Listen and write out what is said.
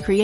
created